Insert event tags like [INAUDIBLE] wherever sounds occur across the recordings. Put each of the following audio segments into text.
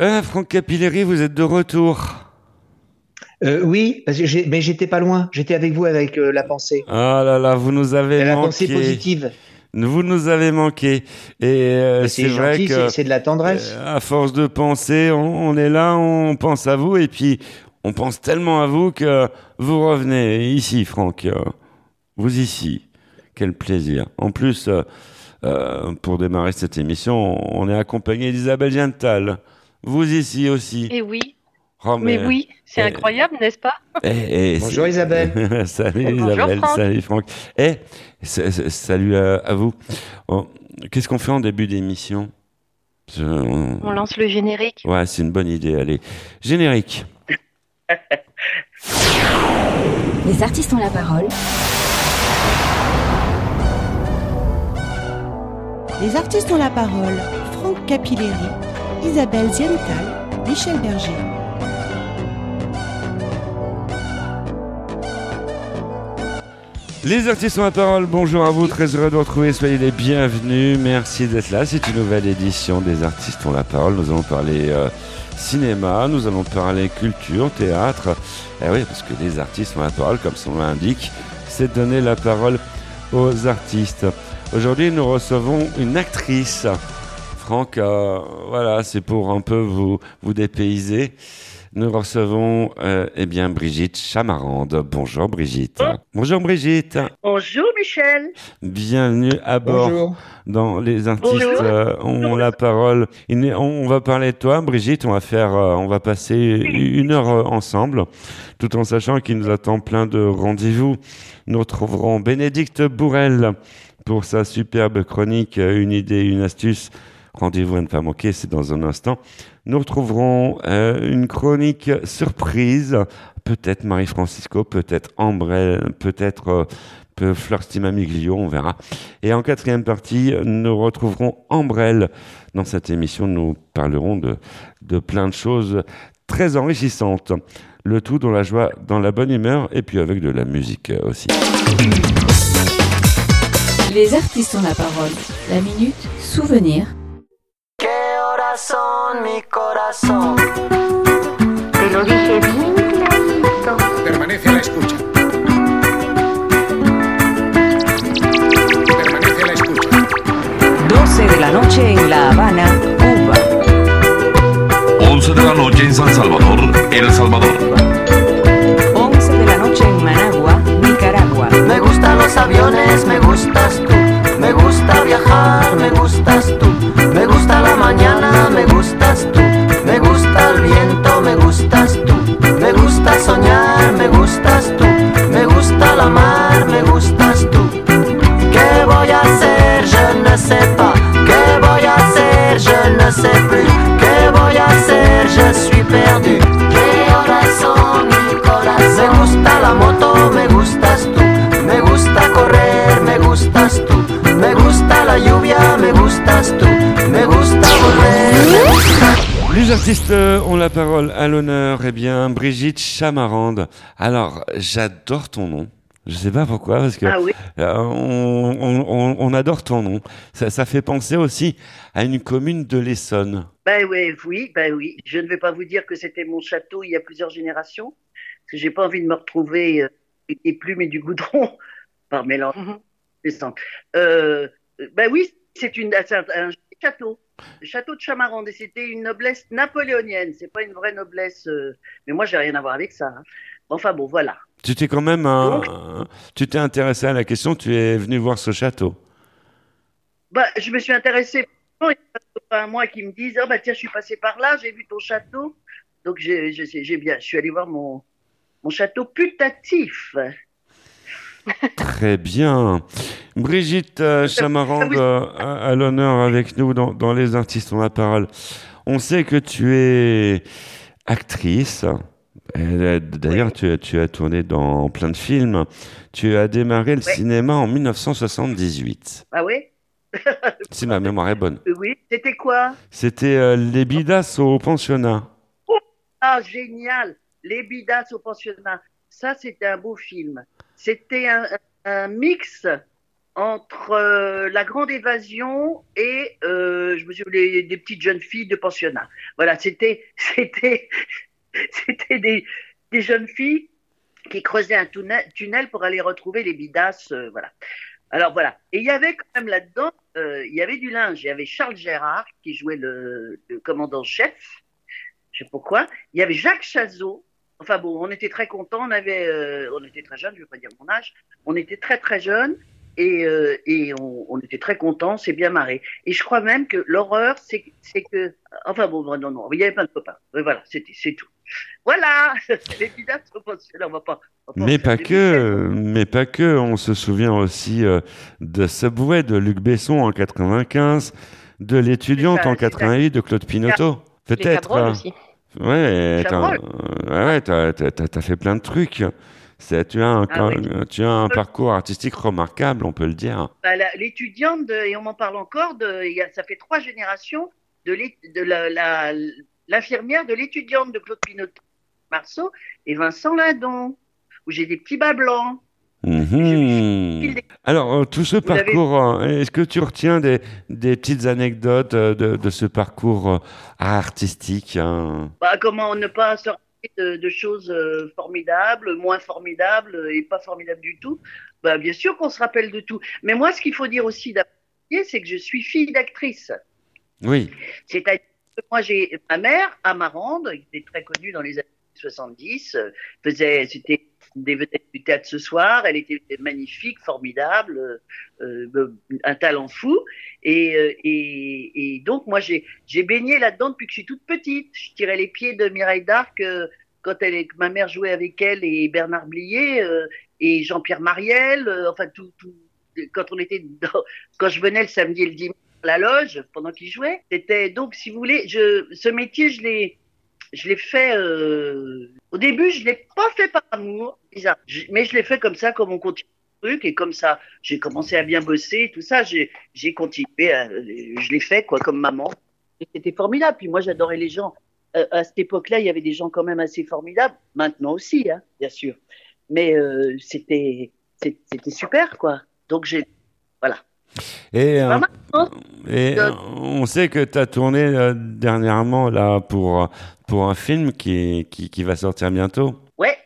Euh, Franck Capilleri, vous êtes de retour. Euh, oui, parce que mais j'étais pas loin. J'étais avec vous avec euh, la pensée. Ah là là, vous nous avez la manqué. pensée positive. Vous nous avez manqué. Et euh, c'est vrai que c'est- de la tendresse. à force de penser, on, on est là, on pense à vous, et puis on pense tellement à vous que vous revenez ici, Franck. Vous ici. Quel plaisir. En plus, pour démarrer cette émission, on est accompagné d'Isabelle Gental. Vous ici aussi. Et oui, Oh, mais oui, c'est eh, incroyable, n'est-ce pas Eh, eh, Bonjour c'est- Isabelle. [LAUGHS] salut Bonjour, Isabelle, Franck. salut Franck. Eh, sa- sa- salut à, à vous. Oh, Qu'est-ce qu'on fait en début d'émission? On- On lance le générique. Ouais, c'est une bonne idée. Allez, générique. [LAUGHS] Les artistes ont la parole. Les artistes ont la parole. Franck Capilleri, Isabelle Ziental, Michel Berger. Les artistes ont la parole. Bonjour à vous, très heureux de vous retrouver. Soyez les bienvenus. Merci d'être là. C'est une nouvelle édition des artistes ont la parole. Nous allons parler euh, cinéma, nous allons parler culture, théâtre. Eh oui, parce que les artistes ont la parole, comme son nom l'indique, c'est donner la parole aux artistes. Aujourd'hui, nous recevons une actrice. Franck, euh, voilà, c'est pour un peu vous, vous dépayser. Nous recevons euh, eh bien Brigitte Chamarande. Bonjour Brigitte. Bonjour Brigitte. Bonjour Michel. Bienvenue à bord Bonjour. dans les artistes euh, ont la parole. Il On, on va parler de toi, Brigitte. On va faire, euh, on va passer une heure euh, ensemble, tout en sachant qu'il nous attend plein de rendez-vous. Nous retrouverons Bénédicte Bourrel pour sa superbe chronique euh, Une idée, une astuce. Rendez-vous à ne pas manquer, c'est dans un instant. Nous retrouverons euh, une chronique surprise, peut-être Marie-Francisco, peut-être Ambrelle, peut-être euh, Fleur Stimamiglio, on verra. Et en quatrième partie, nous retrouverons Ambrelle. Dans cette émission, nous parlerons de, de plein de choses très enrichissantes. Le tout dans la joie, dans la bonne humeur et puis avec de la musique euh, aussi. Les artistes ont la parole. La minute souvenir. ¿Qué horas son mi corazón? Te lo dije bien clarito. Permanece a la escucha. Permanece a la escucha. 12 de la noche en La Habana, Cuba. 11 de la noche en San Salvador, El Salvador. 11 de la noche en Managua, Nicaragua. Me gustan los aviones, me gustas tú. Me gusta viajar, me gustas tú. Me gusta la mañana, me gustas tú. Me gusta el viento, me gustas tú. Me gusta soñar, me gustas tú. Me gusta la mar, me gustas tú. ¿Qué voy a hacer? Je ne sais pas. ¿Qué voy a hacer? Je ne sais plus. ¿Qué voy a hacer? Je suis perdu. ¿Qué horas son mi corazón? Me gusta la moto, me gustas tú. Me gusta correr, me gustas tú. Me gusta la lluvia, me gustas tú. Les artistes euh, ont la parole à l'honneur. Eh bien, Brigitte Chamarande. Alors, j'adore ton nom. Je sais pas pourquoi, parce que Ah oui. euh, on, on- on- on adore ton nom. Ça, ça fait penser aussi à une commune de l'Essonne. Ben oui, oui, ben oui. Je ne vais pas vous dire que c'était mon château il y a plusieurs générations, parce que j'ai pas envie de me retrouver euh, avec des plumes et du goudron [LAUGHS] par mélange. Euh, ben oui, c'est une c'est un, un château, le château de Chamarande, et c'était une noblesse napoléonienne. C'est pas une vraie noblesse, euh, mais moi j'ai rien à voir avec ça. hein. Enfin bon, voilà. Tu t'es quand même, un- tu t'es intéressé à la question. Tu es venu voir ce château. Bah, je me suis a un mois qui me disent, oh bah tiens, je suis passé par là, j'ai vu ton château. Donc j'ai bien, je suis allé voir mon, mon château putatif. Très bien. Brigitte euh, Chamarande euh, à, à l'honneur avec nous dans, dans Les Artistes ont la parole. On sait que tu es actrice. D'ailleurs, tu, as- tu as tourné dans plein de films. Tu as démarré le cinéma en 1978. Ah ouais [LAUGHS] Si ma mémoire est bonne. Oui. C'était quoi? C'était euh, Les Bidas au pensionnat. Ah, génial Les Bidas au pensionnat. Ça, c'était un beau film. C'était un, mix entre euh, la grande évasion et euh, je me les, des petites jeunes filles de pensionnat. Voilà, c'était [LAUGHS] c'était c'était des, des jeunes filles qui creusaient un tunnel, tunnel pour aller retrouver les bidasses. euh, voilà. Alors voilà. Et il y avait quand même là-dedans, euh, il y avait du linge. Il y avait Charles Gérard qui jouait le, le commandant-chef. Je sais pourquoi. Il y avait Jacques Chazot. Enfin bon, on était très contents. On avait, euh, on était très jeunes. Je ne veux pas dire mon âge. On était très très jeunes et, euh, et on, on était très contents. C'est bien marré. Et je crois même que l'horreur, c'est c'est que, enfin bon, non non, il y avait plein de copains. Mais voilà, c'était c'est tout. Voilà. [LAUGHS] Les pensionnat, on va pas. on va pas Mais pas que, mais pas que. On se souvient aussi euh, de Subway de Luc Besson en 95, de l'étudiante en c'est ça. 88 de Claude Pinoteau. Peut-être. Euh. Ouais, t'as, euh, ouais, fait plein de trucs. C'est, tu as un, Ah oui. tu as un parcours artistique remarquable, on peut le dire. Bah, l'étudiante, de- et on m'en parle encore, de, il y a, ça fait trois générations de, de l'infirmière de l'étudiante de Claude Pinoteau, Marceau et Vincent Lindon, où j'ai des petits bas blancs. Mhm. Alors, euh, tout ce Vous parcours, euh, est-ce que tu retiens des, des petites anecdotes euh, de, de ce parcours artistique hein? Bah, comment ne pas sortir de, de choses formidables, moins formidables et pas formidables du tout? Bah, Bien sûr qu'on se rappelle de tout. Mais moi, ce qu'il faut dire aussi c'est que je suis fille d'actrice. Oui. C'est-à-dire que moi, j'ai ma mère, Amarande, qui était très connue dans les années 70, euh, faisait, c'était des vedettes du théâtre ce soir. Elle était magnifique, formidable, euh, euh, un talent fou. Et, euh, et, et donc, moi, j'ai, baigné là-dedans depuis que je suis toute petite. Je tirais les pieds de Mireille d'Arc euh, quand elle, ma mère jouait avec elle et Bernard Blier euh, et Jean-Pierre Mariel. euh, enfin, tout, tout, quand on était dans, quand je venais le samedi et le dimanche à la loge pendant qu'ils jouaient, c'était donc, si vous voulez, je, ce métier, je l'ai, je l'ai fait. euh, au début, je l'ai pas fait par amour, bizarre, mais je l'ai fait comme ça, comme on continue le truc, et comme ça, j'ai commencé à bien bosser, tout ça, j'ai, j'ai continué, à- je l'ai fait quoi, comme maman. C'était formidable. Puis moi, j'adorais les gens. Euh, à cette époque-là, il y avait des gens quand même assez formidables. Maintenant aussi, hein, bien sûr. Mais euh, c'était, c'était super, quoi. Donc j'ai, voilà. Et, euh, et Euh, on sait que tu as tourné euh, dernièrement là pour, pour un film qui, qui, qui va sortir bientôt. Ouais.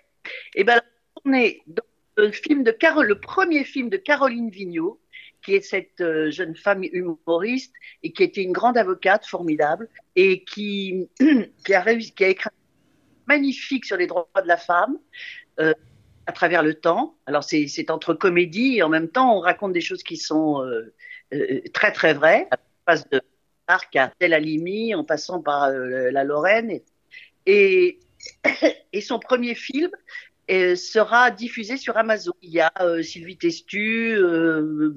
Et ben, on est dans le film de Carole, le premier film de Caroline Vigneault, qui est cette jeune femme humoriste et qui était une grande avocate formidable et qui, [CLEARS THROAT] qui a réussi, qui a écrit un magnifique sur les droits de la femme. À travers le temps. Alors c'est entre comédie et en même temps on raconte des choses qui sont euh, euh, très très vraies. On passe de Arc à Tel Alimi en passant par euh, la Lorraine et, et et son premier film sera diffusé sur Amazon. Il y a Sylvie Testu,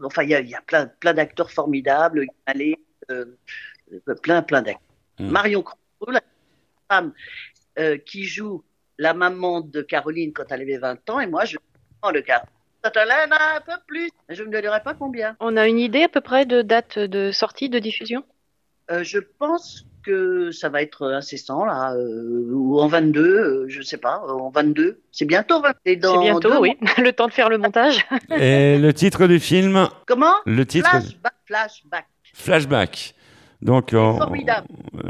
enfin il y a, il y a plein, plein d'acteurs formidables, Allez, plein plein d'acteurs. Mm. Marion Crowe, la femme qui joue la maman de Caroline quand elle avait 20 ans, et moi je prends le cas. Quand elle en a un peu plus, je ne donnerai pas combien. On a une idée à peu près de date de sortie, de diffusion? Euh, je pense que ça va être incessant là, euh, ou en 22, euh, je sais pas, euh, en 22. C'est bientôt. 20. C'est bientôt, oui. [LAUGHS] le temps de faire le montage. [LAUGHS] Et le titre du film, Comment? Le titre Flashback, flashback. Flashback. Donc, on- formidable.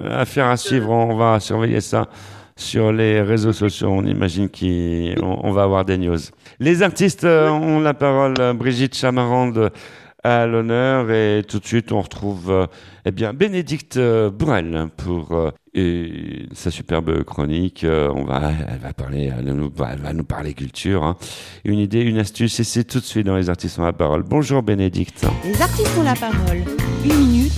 affaire à suivre, on va surveiller ça sur les réseaux sociaux. On imagine qu'on on va avoir des news. Les artistes euh, ont la parole. Brigitte Chamarande à l'honneur et tout de suite on retrouve euh, eh bien Bénédicte euh, Bourrel pour euh, et sa superbe chronique. On va, elle va parler, elle nous, elle va nous parler culture. hein. Une idée, une astuce et c'est tout de suite dans les artistes ont la parole. Bonjour Bénédicte. Les artistes ont la parole. Une minute,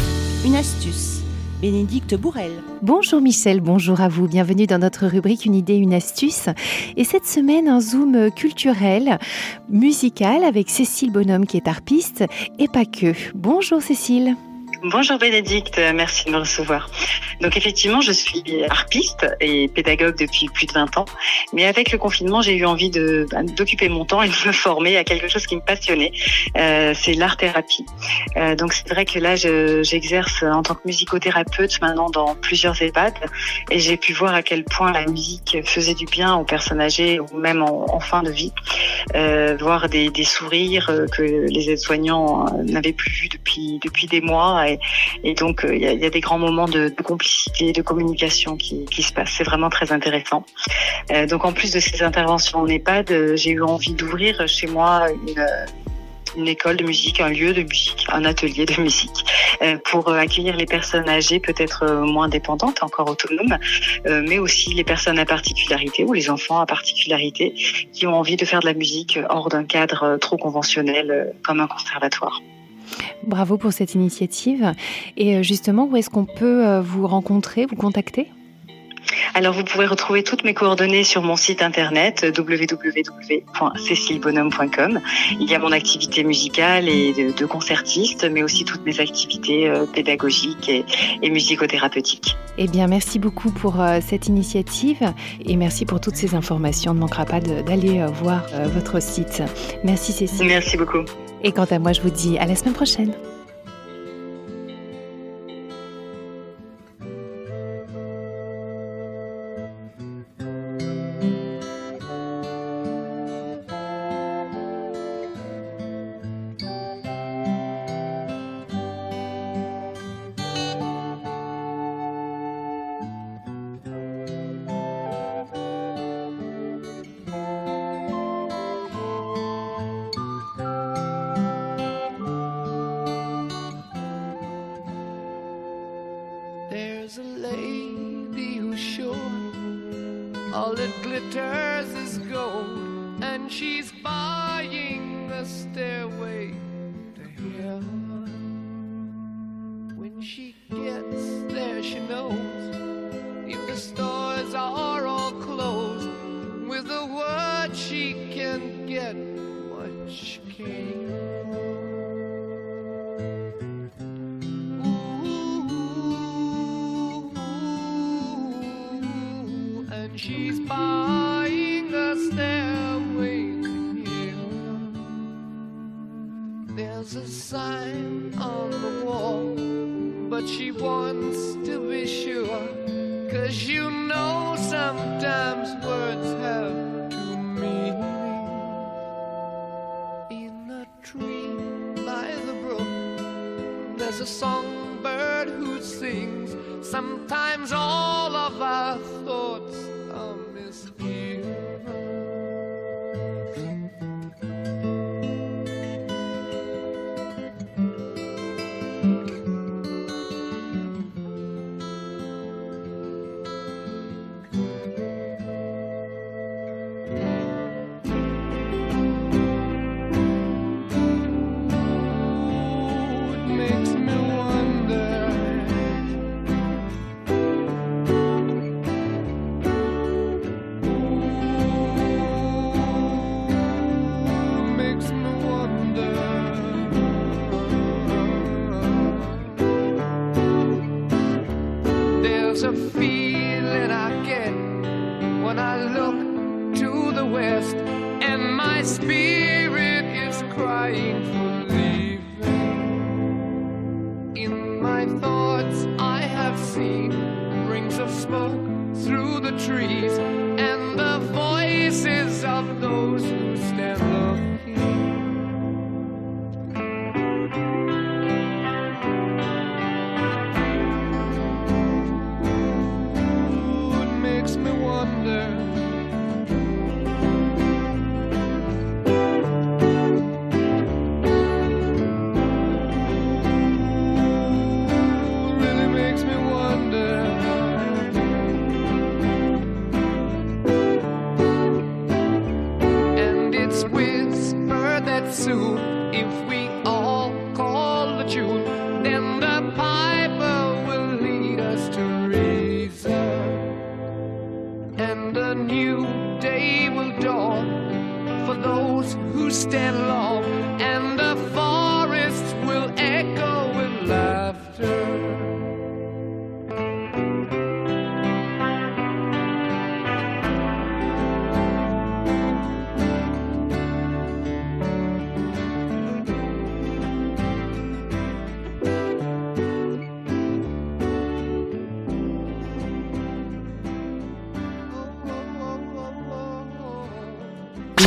une astuce. Bénédicte Bourrel. Bonjour Michel, bonjour à vous. Bienvenue dans notre rubrique Une idée, une astuce. Et cette semaine, un zoom culturel, musical avec Cécile Bonhomme qui est harpiste et pas que. Bonjour Cécile. Bonjour Bénédicte, merci de me recevoir. Donc effectivement, je suis harpiste et pédagogue depuis plus de 20 ans, mais avec le confinement, j'ai eu envie de bah, d'occuper mon temps et de me former à quelque chose qui me passionnait, euh, c'est l'art thérapie. Euh, donc c'est vrai que là, j'exerce en tant que musicothérapeute maintenant dans plusieurs EHPAD et j'ai pu voir à quel point la musique faisait du bien aux personnes âgées ou même en, fin de vie, euh, voir des, des sourires que les aides-soignants n'avaient plus vus depuis depuis des mois et, donc, euh, il y, a, des grands moments de, complicité, de communication qui, se passent. C'est vraiment très intéressant. Euh, donc, en plus de ces interventions en EHPAD, euh, j'ai eu envie d'ouvrir chez moi une, école de musique, un lieu de musique, un atelier de musique pour accueillir les personnes âgées peut-être moins dépendantes, encore autonomes, mais aussi les personnes à particularité ou les enfants à particularité qui ont envie de faire de la musique hors d'un cadre trop conventionnel comme un conservatoire. Bravo pour cette initiative. Et euh, justement, où est-ce qu'on peut euh, vous rencontrer, vous contacter? Alors vous pouvez retrouver toutes mes coordonnées sur mon site internet www.cécilebonhomme.com. Il y a mon activité musicale et de, concertiste, mais aussi toutes mes activités euh, pédagogiques et, et musicothérapeutiques. Eh bien, merci beaucoup pour cette initiative et merci pour toutes ces informations. On ne manquera pas d'aller voir votre site. Merci Cécile. Merci beaucoup. Et quant à moi, je vous dis à la semaine prochaine.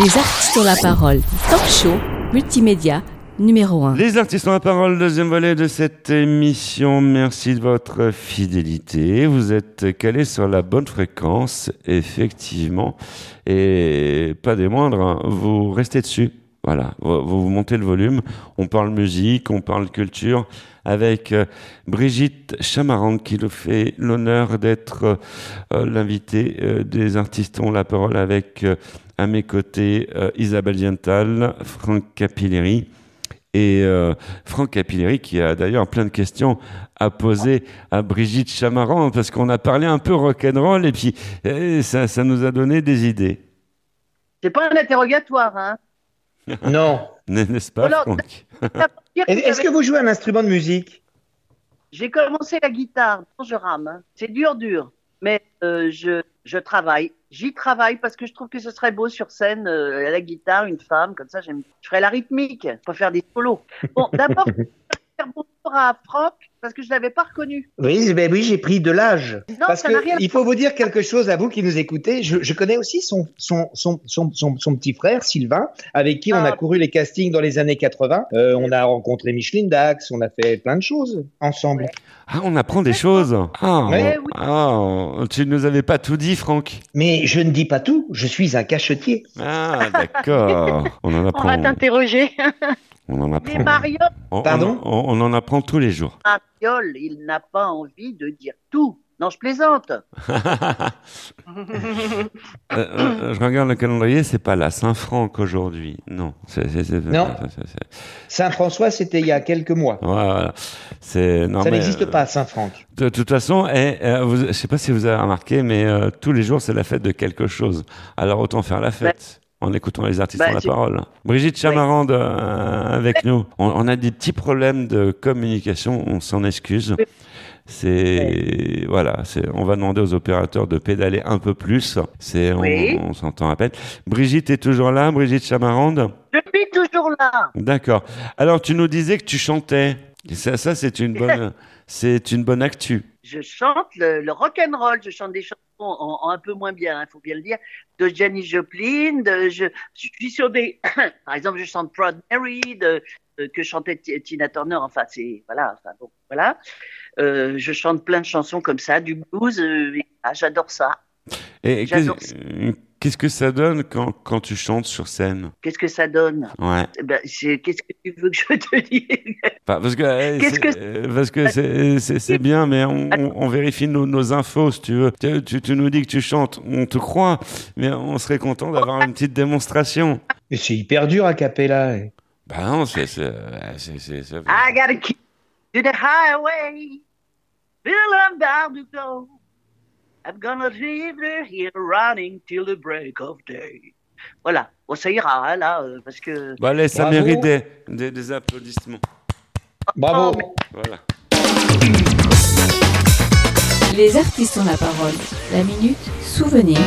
Les artistes ont la parole. Talk show, multimédia, numéro 1. Les artistes ont la parole, deuxième volet de cette émission. Merci de votre fidélité. Vous êtes calés sur la bonne fréquence, effectivement. Et pas des moindres, hein. vous restez dessus. Voilà, vous, vous montez le volume. On parle musique, on parle culture avec euh, Brigitte Chamarande qui nous fait l'honneur d'être euh, l'invitée euh, des artistes ont la parole avec euh, à mes côtés euh, Isabelle Diental, Franck Capilleri et euh, Franck Capilleri qui a d'ailleurs plein de questions à poser à Brigitte Chamarand parce qu'on a parlé un peu rock'n'roll et puis eh, ça, ça nous a donné des idées. C'est pas un interrogatoire, hein. [LAUGHS] Non. N'est-ce pas, Alors, Franck [LAUGHS] Est-ce que vous jouez un instrument de musique? J'ai commencé la guitare, non, je rame. hein. C'est dur, dur. Mais euh, je, je travaille. J'y travaille parce que je trouve que ce serait beau sur scène, euh, à la guitare, une femme, comme ça, j'aime. Je ferais la rythmique, pas faire des solos. Bon, d'abord, [LAUGHS] je vais faire bonjour à Franck parce que je l'avais pas reconnu. Oui, ben oui, j'ai pris de l'âge. Non, Parce ça que n'a rien à il faut vous dire quelque chose à vous qui nous écoutez. Je, je connais aussi son, son, son, son, son, son petit frère Sylvain, avec qui on a Ah. couru les castings dans les années 80. Euh, on a rencontré Micheline Dax, on a fait plein de choses ensemble. Ah, on apprend des choses. Ah, Ouais. oui. ah, tu nous avais pas tout dit, Franck. Mais je ne dis pas tout, je suis un cachetier. Ah, d'accord. [LAUGHS] On en On apprend. va t'interroger. [LAUGHS] On en Mais apprend. On- Pardon? on- on en apprend tous les jours. Mariol, il n'a pas envie de dire tout. Non, je plaisante. [LAUGHS] [LAUGHS] Euh, euh, je regarde le calendrier, c'est pas la Saint-Franck aujourd'hui. Non. c'est- c'est- c'est- Non. c'est- c'est- c'est- Saint-François, c'était il y a quelques mois. Voilà. C'est non Ça mais, n'existe euh, pas, Saint-Franck. De toute façon, euh, vous- je sais pas si vous avez remarqué, mais euh, tous les jours c'est la fête de quelque chose. Alors autant faire la fête. En écoutant les artistes Bah, en la parole. Brigitte Chamarande euh, avec nous. On, on a des petits problèmes de communication, on s'en excuse. C'est voilà, c'est on va demander aux opérateurs de pédaler un peu plus. C'est on, s'entend à peine. Brigitte est toujours là, Brigitte Chamarande? Je suis toujours là. D'accord. Alors tu nous disais que tu chantais. Et Ça, ça c'est une [LAUGHS] bonne, c'est une bonne actu. Je chante le, le rock and roll. Je chante des chansons en, en un peu moins bien, il faut bien le dire, de Jenny Joplin. De, je, je suis sur des, [COUGHS] par exemple, je chante Proud Mary de, de- que chantait Tina Turner. Enfin, c'est voilà. Enfin bon, voilà. Euh, je chante plein de chansons comme ça, du blues. euh, ah, J'adore ça. Et J'adore qu'est-ce qu'est-ce que ça donne quand, quand tu chantes sur scène? Qu'est-ce que ça donne? Ouais. Eh ben, c'est- Qu'est-ce que tu veux que je te dise? Enfin, parce que euh, Qu'est-ce c'est- que- euh, parce que c'est c'est- c'est bien, mais on, on- on vérifie nos, nos infos si tu veux. Tu, tu- tu nous dis que tu chantes, on te croit, mais on serait content d'avoir une petite démonstration. Mais c'est hyper dur à Capella. eh. Bah non, c'est c'est I gotta keep to the highway. Till I'm bound to go. I'm gonna leave her here running till the break of day. Voilà. Bon, ça ira, hein, là, euh, parce que. Bah allez, ça Bravo. mérite des, des, des applaudissements. Bravo. Voilà. Les artistes ont la parole. La minute souvenir.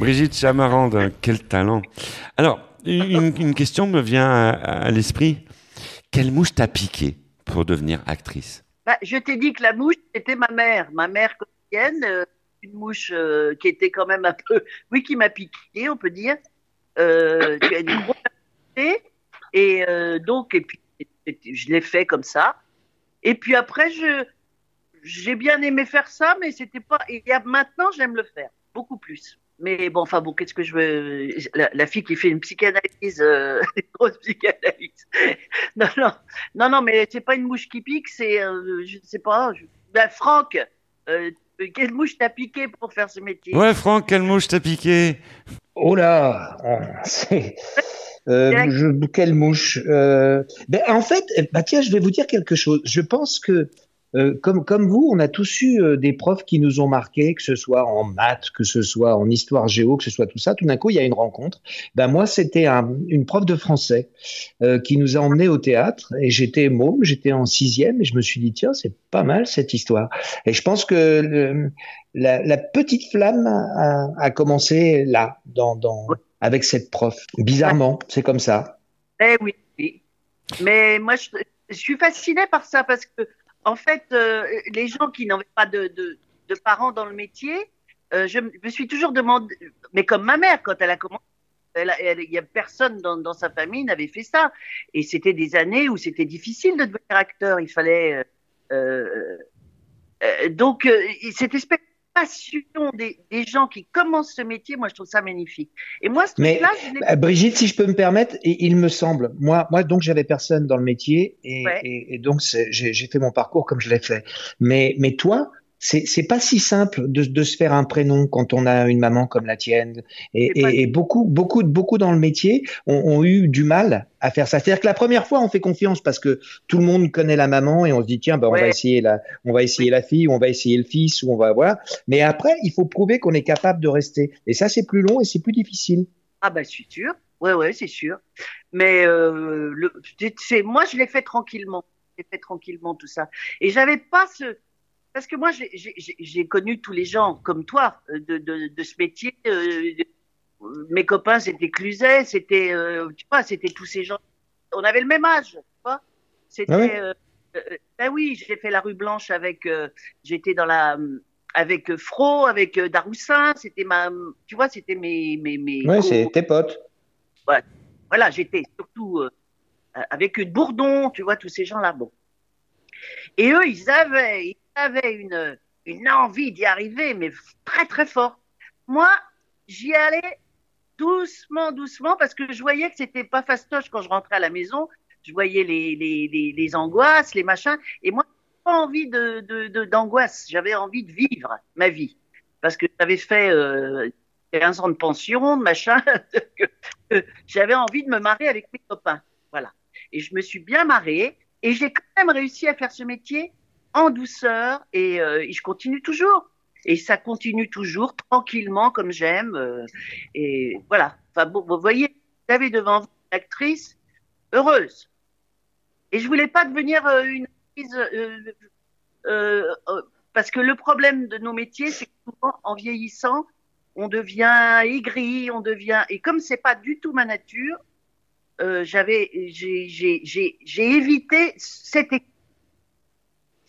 Brigitte Chamarande, quel talent. Alors, une, question me vient à, à l'esprit. Quelle mouche t'a piqué? Pour devenir actrice Bah, je t'ai dit que la mouche, c'était ma mère. Ma mère quotidienne, euh, une mouche euh, qui était quand même un peu. [LAUGHS] Oui, qui m'a piqué, on peut dire. Euh, qui a une grosse. Et euh, donc, et puis, je l'ai fait comme ça. Et puis après, je j'ai bien aimé faire ça, mais c'était pas. Et maintenant, j'aime le faire beaucoup plus. Mais bon, enfin bon, qu'est-ce que je veux la, la fille qui fait une psychanalyse, euh, [LAUGHS] une grosse psychanalyse. [LAUGHS] Non, non, non, non, mais c'est pas une mouche qui pique, c'est, euh, je ne sais pas. Je... Ben, Franck, euh, quelle mouche t'a piqué pour faire ce métier? Ouais, Franck, quelle mouche t'a piqué? Oh là, ah, c'est. Euh, je- quelle mouche Euh, ben, En fait, bah tiens, je vais vous dire quelque chose. Je pense que, euh, comme, comme vous, on a tous eu euh, des profs qui nous ont marqués, que ce soit en maths, que ce soit en histoire géo, que ce soit tout ça. Tout d'un coup, il y a une rencontre. Ben, moi, c'était un- une prof de français euh, qui nous a emmenés au théâtre. Et j'étais môme, j'étais en sixième, et je me suis dit, tiens, c'est pas mal cette histoire. Et je pense que le- la, la petite flamme a, a commencé là, dans, dans, avec cette prof. Bizarrement, c'est comme ça. Eh oui. Mais moi, je, je suis fascinée par ça parce que, en fait, euh, les gens qui n'avaient pas de, de, de parents dans le métier, euh, je me suis toujours demandé, mais comme ma mère, quand elle a commencé, il y a personne dans, dans sa famille n'avait fait ça. Et c'était des années où c'était difficile de devenir acteur. Il fallait. euh, euh, euh, donc, euh, cette espèce passion des, des gens qui commencent ce métier, moi, je trouve ça magnifique. Et moi, ce Mais truc-là, je euh, Brigitte, si je peux me permettre, il, il me semble, moi, moi donc j'avais personne dans le métier et, Ouais. et, et donc j'ai fait mon parcours comme je l'ai fait. Mais, mais toi, c'est pas si simple de, de se faire un prénom quand on a une maman comme la tienne. Et, et, et beaucoup, beaucoup, beaucoup dans le métier ont, ont eu du mal à faire ça. C'est-à-dire que la première fois, on fait confiance parce que tout le monde connaît la maman et on se dit tiens, ben, on va essayer la, on va essayer la fille, ou on va essayer le fils, ou on va voilà. Mais après, il faut prouver qu'on est capable de rester. Et ça, c'est plus long et c'est plus difficile. Ah ben, je suis sûr. Ouais, ouais, c'est sûr. Mais euh, le, moi, je l'ai fait tranquillement. J'ai fait tranquillement tout ça. Et j'avais pas ce... Parce que moi, j'ai- connu tous les gens comme toi euh, de, de, de ce métier. euh, mes copains, c'était Cluzet, c'était, euh, tu vois, c'était tous ces gens. On avait le même âge, tu vois. C'était... Ah oui. euh, ben oui, j'ai fait la rue Blanche avec... euh, J'étais dans la... Avec Fro, avec Daroussin, c'était ma... Tu vois, c'était mes... mes, mes Ouais, c'est tes potes. Ouais. Voilà, j'étais surtout euh, avec Bourdon, tu vois, tous ces gens-là. Bon. Et eux, ils avaient, ils avaient une, une envie d'y arriver, mais très, très fort. Moi, j'y allais doucement, doucement, parce que je voyais que c'était pas fastoche quand je rentrais à la maison. Je voyais les, les, les, angoisses, les machins. Et moi, pas envie de, de, d'angoisse. J'avais envie de vivre ma vie. Parce que j'avais fait euh, 15 ans de pension, de machin. [LAUGHS] que j'avais envie de me marrer avec mes copains. Voilà. Et je me suis bien marrée. Et j'ai quand même réussi à faire ce métier en douceur. Et, euh, je continue toujours. Et ça continue toujours tranquillement comme j'aime. euh, et voilà. Enfin, bon, vous voyez, vous avez devant vous une actrice heureuse. Et je voulais pas devenir euh, une actrice. euh, euh, parce que le problème de nos métiers, c'est que en vieillissant, on devient aigri, on devient. Et comme c'est pas du tout ma nature, j'avais, j'ai évité cette.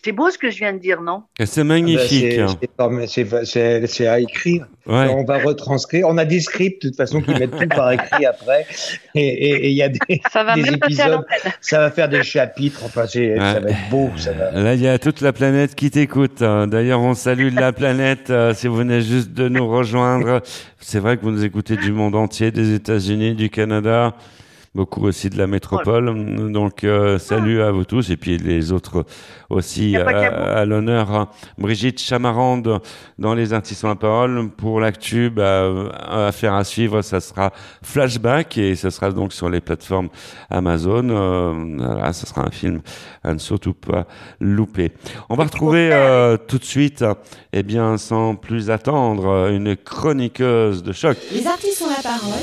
C'est beau ce que je viens de dire, non? C'est magnifique. Ah bah, c'est- à écrire. Ouais. On va retranscrire. On a des scripts de toute façon qui mettent tout par écrit après. Et il y a des, [LAUGHS] Ça va des même passer à épisodes. Ça va faire des chapitres. Enfin, c'est- ça va être beau. Ça va. Là, il y a toute la planète qui t'écoute. hein. D'ailleurs, on salue la planète euh, si vous venez juste de nous rejoindre. C'est vrai que vous nous écoutez du monde entier, des États-Unis, du Canada, beaucoup aussi de la métropole. Donc, euh, salut à vous tous et puis les autres aussi euh, vous. à l'honneur. Brigitte Chamarande dans Les Artistes ont la parole. Pour l'actu, bah, affaire à suivre, ça sera Flashback et ça sera donc sur les plateformes Amazon. Euh, voilà, ça sera un film à ne surtout pas louper. On va retrouver euh, tout de suite, eh bien, sans plus attendre, une chroniqueuse de choc. Les artistes ont la parole,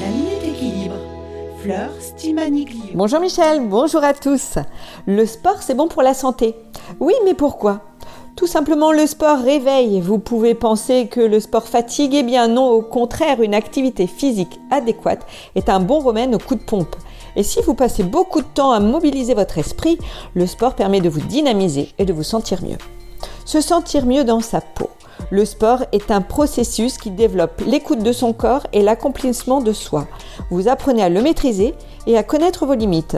la minute équilibre. Bonjour Michel, bonjour à tous. Le sport, c'est bon pour la santé. Oui, mais pourquoi? Tout simplement, le sport réveille. Vous pouvez penser que le sport fatigue, eh bien non, au contraire, une activité physique adéquate est un bon remède au coup de pompe. Et si vous passez beaucoup de temps à mobiliser votre esprit, le sport permet de vous dynamiser et de vous sentir mieux. Se sentir mieux dans sa peau. Le sport est un processus qui développe l'écoute de son corps et l'accomplissement de soi. Vous apprenez à le maîtriser et à connaître vos limites.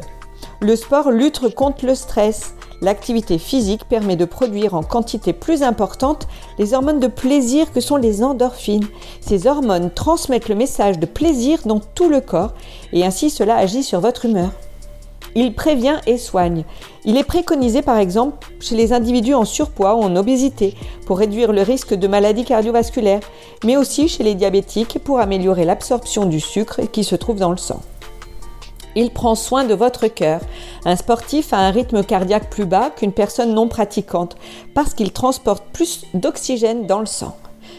Le sport lutte contre le stress, L'activité physique permet de produire en quantité plus importante les hormones de plaisir que sont les endorphines. Ces hormones transmettent le message de plaisir dans tout le corps et ainsi cela agit sur votre humeur. Il prévient et soigne. Il est préconisé par exemple chez les individus en surpoids ou en obésité pour réduire le risque de maladies cardiovasculaires, mais aussi chez les diabétiques pour améliorer l'absorption du sucre qui se trouve dans le sang. Il prend soin de votre cœur. Un sportif a un rythme cardiaque plus bas qu'une personne non pratiquante parce qu'il transporte plus d'oxygène dans le sang.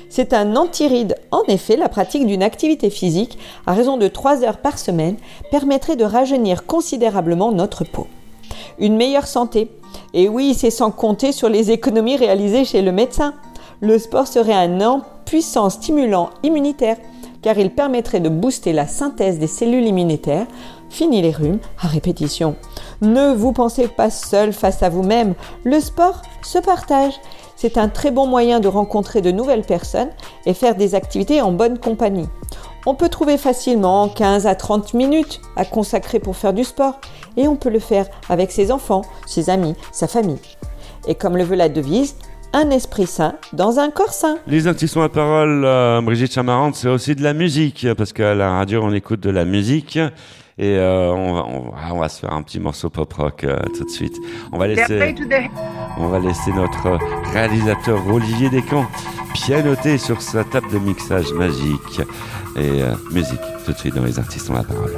C'est un antiride. En effet, la pratique d'une activité physique à raison de 3 heures par semaine permettrait de rajeunir considérablement notre peau. Une meilleure santé. Et oui, c'est sans compter sur les économies réalisées chez le médecin. Le sport serait un puissant stimulant immunitaire car il permettrait de booster la synthèse des cellules immunitaires Fini les rhumes à répétition. Ne vous pensez pas seul face à vous-même. Le sport se partage. C'est un très bon moyen de rencontrer de nouvelles personnes et faire des activités en bonne compagnie. On peut trouver facilement 15 à 30 minutes à consacrer pour faire du sport et on peut le faire avec ses enfants, ses amis, sa famille. Et comme le veut la devise, un esprit sain dans un corps sain. Les artistes à parole, euh, Brigitte Chamarante, c'est aussi de la musique, parce qu'à la radio, on écoute de la musique. Et euh, on, va, on, va, on, va, se faire un petit morceau pop rock euh, tout de suite. On va laisser, on va laisser notre réalisateur Olivier Descamps pianoter sur sa table de mixage magique. Et euh, musique, tout de suite dans les artistes ont la parole.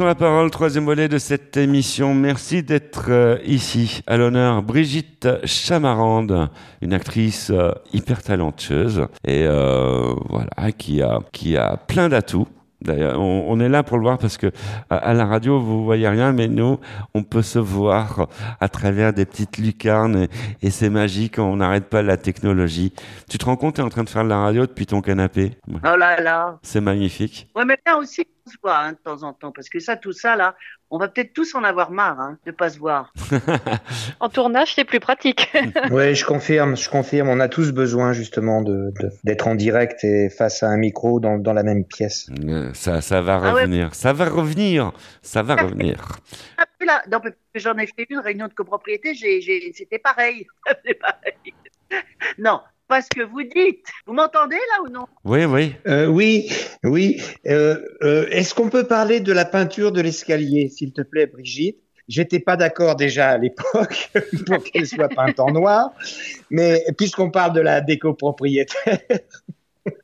Ont la parole, troisième volet de cette émission. Merci d'être euh, ici. À l'honneur, Brigitte Chamarande, une actrice euh, hyper talentueuse et euh, voilà qui a qui a plein d'atouts. D'ailleurs, on, on est là pour le voir parce que à, à la radio vous voyez rien, mais nous on peut se voir à travers des petites lucarnes et, et c'est magique. On n'arrête pas la technologie. Tu te rends compte, tu es en train de faire de la radio depuis ton canapé? Oh là là. C'est magnifique. Ouais, mais bien aussi se voit hein, de temps en temps, parce que ça, tout ça là, on va peut-être tous en avoir marre hein, de pas se voir. [LAUGHS] En tournage, c'est plus pratique. [LAUGHS] Oui, je confirme, je confirme. On a tous besoin justement de de- d'être en direct et face à un micro dans, dans la même pièce. Euh, Ça, ça va Ah ouais. revenir. Ça va revenir. Ça va revenir. Ah, là, parce que j'en ai fait une réunion de copropriété, j'ai, j'ai, c'était pareil. [LAUGHS] Non, pas ce que vous dites. Vous m'entendez là ou non? Oui, oui. Euh, oui, oui. Euh, euh, Est-ce qu'on peut parler de la peinture de l'escalier, s'il te plaît, Brigitte? J'étais pas d'accord déjà à l'époque [LAUGHS] pour qu'elle soit peinte en noir, mais puisqu'on parle de la déco propriétaire,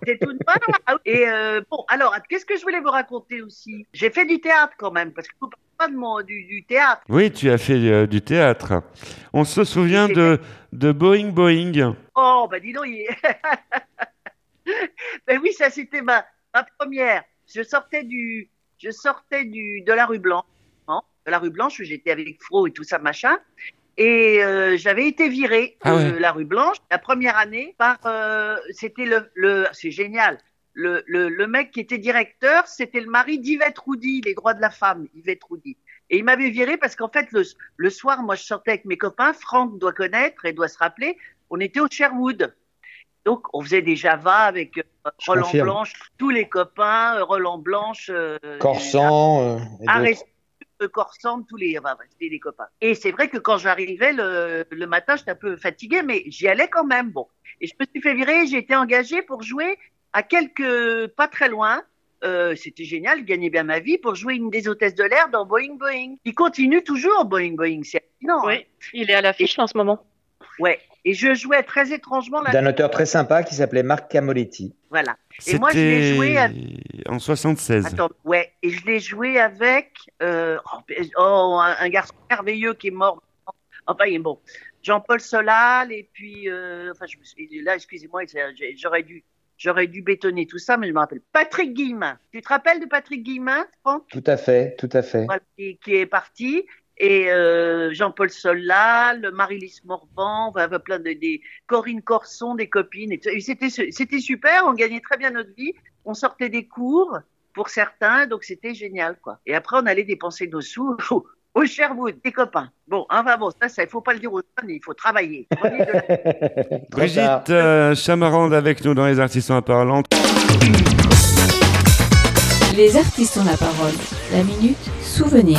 C'est tout noir. Et euh, bon, alors, qu'est-ce que je voulais vous raconter aussi? J'ai fait du théâtre quand même, parce que vous parlez pas de mon, du, du théâtre. Oui, tu as fait euh, du théâtre. On se souvient de, de Boeing Boeing. Oh, bah dis donc, il... [LAUGHS] ben oui, ça c'était ma, ma première. Je sortais du, je sortais du, de la rue Blanche, hein, de la rue Blanche où j'étais avec Fro et tout ça machin. Et euh, j'avais été virée Ah de ouais. la rue Blanche la première année par, euh, c'était le, le, c'est génial. Le, le, le mec qui était directeur, c'était le mari d'Yvette Roudy, les droits de la femme, Yvette Roudy. Et il m'avait viré parce qu'en fait, le, le soir, moi, je sortais avec mes copains. Franck doit connaître et doit se rappeler. On était au Sherwood. Donc, on faisait des Java avec euh, Roland. Blanche, tous les copains, euh, Roland Blanche, euh, Corsan, euh, et euh, Corsan, tous les, enfin, c'était des copains. Et c'est vrai que quand j'arrivais le, le matin, j'étais un peu fatiguée, mais j'y allais quand même. Bon. Et je me suis fait virer, j'ai été engagée pour jouer à quelques, pas très loin. Euh, c'était génial, gagnais bien ma vie pour jouer une des hôtesses de l'air dans Boeing Boeing. Il continue toujours Boeing Boeing, c'est hallucinant. Oui, il est à l'affiche en ce moment. Ouais. Et je jouais très étrangement d'un auteur très sympa qui s'appelait Marc Camoletti. Voilà. Et moi, je l'ai joué C'était avec... en 76. Attends, ouais, et je l'ai joué avec euh, oh, oh, un, un garçon merveilleux qui est mort. Enfin, il est bon. Jean-Paul Solal et puis euh, enfin, je me suis, là, excusez-moi, j'aurais dû, j'aurais dû bétonner tout ça, mais je me rappelle. Patrick Guillemin. Tu te rappelles de Patrick Guillemin, Franck, Tout à fait, tout à fait. Voilà, qui, qui est parti et euh, Jean-Paul Solal, Marie-Lise Morvan, enfin, plein de des Corinne Corson, des copines. C'était c'était super. On gagnait très bien notre vie. On sortait des cours pour certains, donc c'était génial, quoi. Et après, on allait dépenser nos sous [LAUGHS] au, au Sherwood, des copains. Bon, enfin bon, ça, ça, il faut pas le dire aux jeunes, il faut travailler. La- [LAUGHS] Brigitte euh, Chamarande avec nous dans les artistes en parlant. Les artistes ont la parole. La minute souvenir.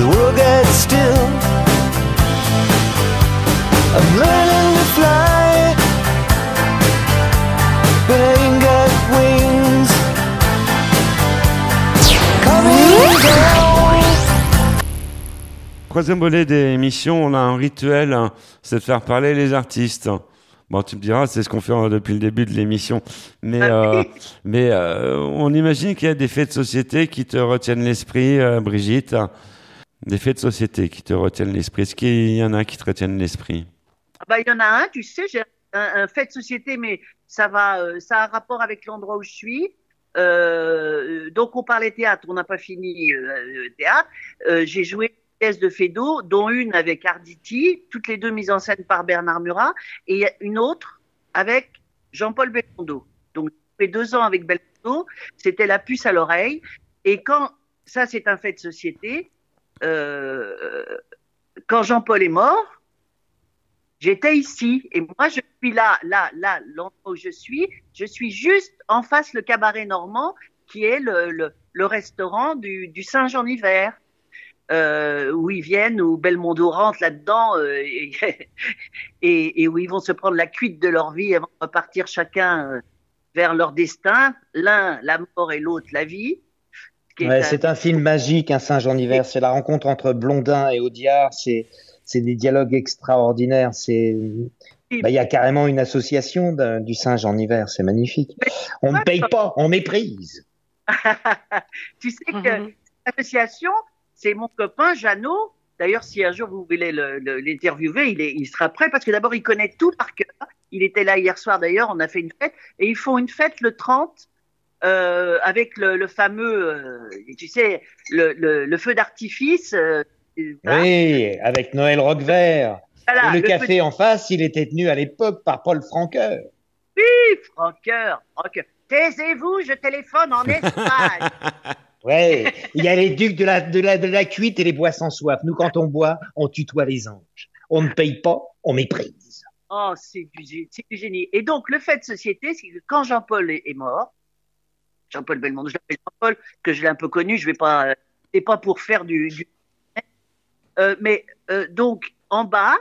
The world got still. I'm learning to fly, but I ain't got wings. Coming down. Troisième volet des émissions, on a un rituel, hein, c'est de faire parler les artistes. Bon, tu me diras, c'est ce qu'on fait euh, depuis le début de l'émission. Mais, euh, mais euh, on imagine qu'il y a des faits de société qui te retiennent l'esprit, euh, Brigitte. Des faits de société qui te retiennent l'esprit. Est-ce qu'il y en a qui te retiennent l'esprit? Ah bah, il y en a un, tu sais, j'ai un, un fait de société, mais ça va, euh, ça a un rapport avec l'endroit où je suis. Euh, donc on parlait théâtre, on n'a pas fini euh, théâtre. Euh, j'ai joué une pièce de Fédo, dont une avec Arditi, toutes les deux mises en scène par Bernard Murat, et une autre avec Jean-Paul Belmondo. Donc, j'ai fait deux ans avec Belmondo. C'était la puce à l'oreille. Et quand, ça, c'est un fait de société, euh, quand Jean-Paul est mort, j'étais ici. Et moi, je suis là, là, là, où je suis. Je suis juste en face le cabaret normand, qui est le, restaurant du, du Saint-Jean-Hiver. Euh, où ils viennent, où Belmondo rentre là-dedans, euh, [LAUGHS] et, et, où ils vont se prendre la cuite de leur vie avant de repartir chacun vers leur destin, l'un la mort et l'autre la vie. Ouais, c'est un film magique, un Saint-Jean-Hiver. C'est la rencontre entre Blondin et Audiard. C'est c'est des dialogues extraordinaires. C'est bah, il y a carrément une association du Saint-Jean-Hiver. C'est magnifique. On ne paye pas, on méprise. [LAUGHS] tu sais que l'association, c'est mon copain Jeannot. D'ailleurs, si un jour vous voulez l'interviewer, il, est, il sera prêt parce que d'abord, il connaît tout par cœur. Il était là hier soir d'ailleurs, on a fait une fête et ils font une fête le 30 euh, avec le, le fameux, euh, tu sais, le, le, le feu d'artifice. Euh, oui, avec Noël Roquevert. Voilà, et le, café en face, il était tenu à l'époque par Paul Franqueur. Oui, Franqueur. Franqueur. Taisez-vous, je téléphone en Espagne. [LAUGHS] Ouais, il y a les ducs de la, de, la, de la cuite et les bois sans soif. Nous, quand on boit, on tutoie les anges. On ne paye pas, on méprise. Oh, c'est du, du, génie. Et donc, le fait de société, c'est que quand Jean-Paul est, mort, Jean-Paul Belmondo, je l'appelle Jean-Paul, que je l'ai un peu connu, je vais pas, c'est pas pour faire du, du euh, mais euh, donc, en bas,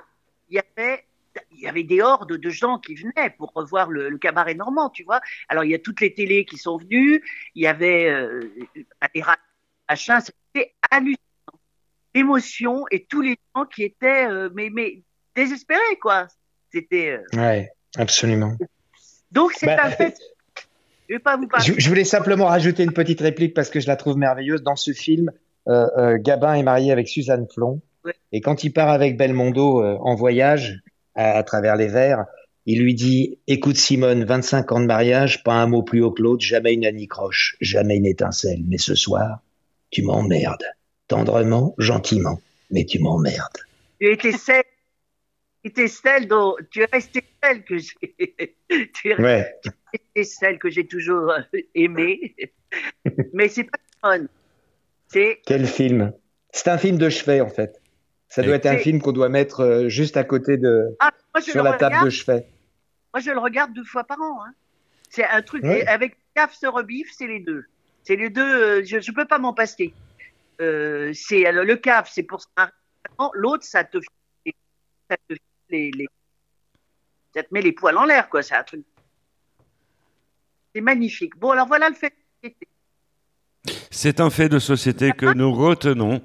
il y avait il y avait des hordes de gens qui venaient pour revoir le, le, cabaret normand, tu vois. Alors il y a toutes les télés qui sont venues, il y avait euh, des machins, c'était hallucinant. L'émotion et tous les gens qui étaient euh, mais, mais désespérés, quoi. C'était. Ouais, absolument. Donc c'est bah, un fait. Je, vais pas vous parler. Je, je, voulais simplement rajouter une petite réplique parce que je la trouve merveilleuse. Dans ce film, euh, Gabin est marié avec Suzanne Flon. Ouais. Et quand il part avec Belmondo en voyage, à, à, travers les vers, il lui dit Écoute, Simone, 25 ans de mariage, pas un mot plus haut que l'autre, jamais une anicroche, jamais une étincelle. Mais ce soir, tu m'emmerdes. Tendrement, gentiment, mais tu m'emmerdes. Tu étais celle, tu étais celle dont, tu es restée celle que j'ai, [LAUGHS] tu es ouais. celle que j'ai toujours aimée. mais c'est pas fun. C'est. Quel film? C'est un film de chevet, en fait. Ça doit être un film qu'on doit mettre euh, juste à côté de ah, moi, sur la regarde. table de chevet. Moi, je le regarde deux fois par an. Hein. C'est un truc avec CAF se rebiffe, c'est les deux. C'est les deux. Euh, je ne peux pas m'en passer. Euh, c'est alors, le CAF, c'est pour ça. L'autre, ça te, ça te les, les, ça te met les poils en l'air, quoi. C'est un truc. C'est magnifique. Bon, alors voilà le fait. C'est un fait de société que nous retenons.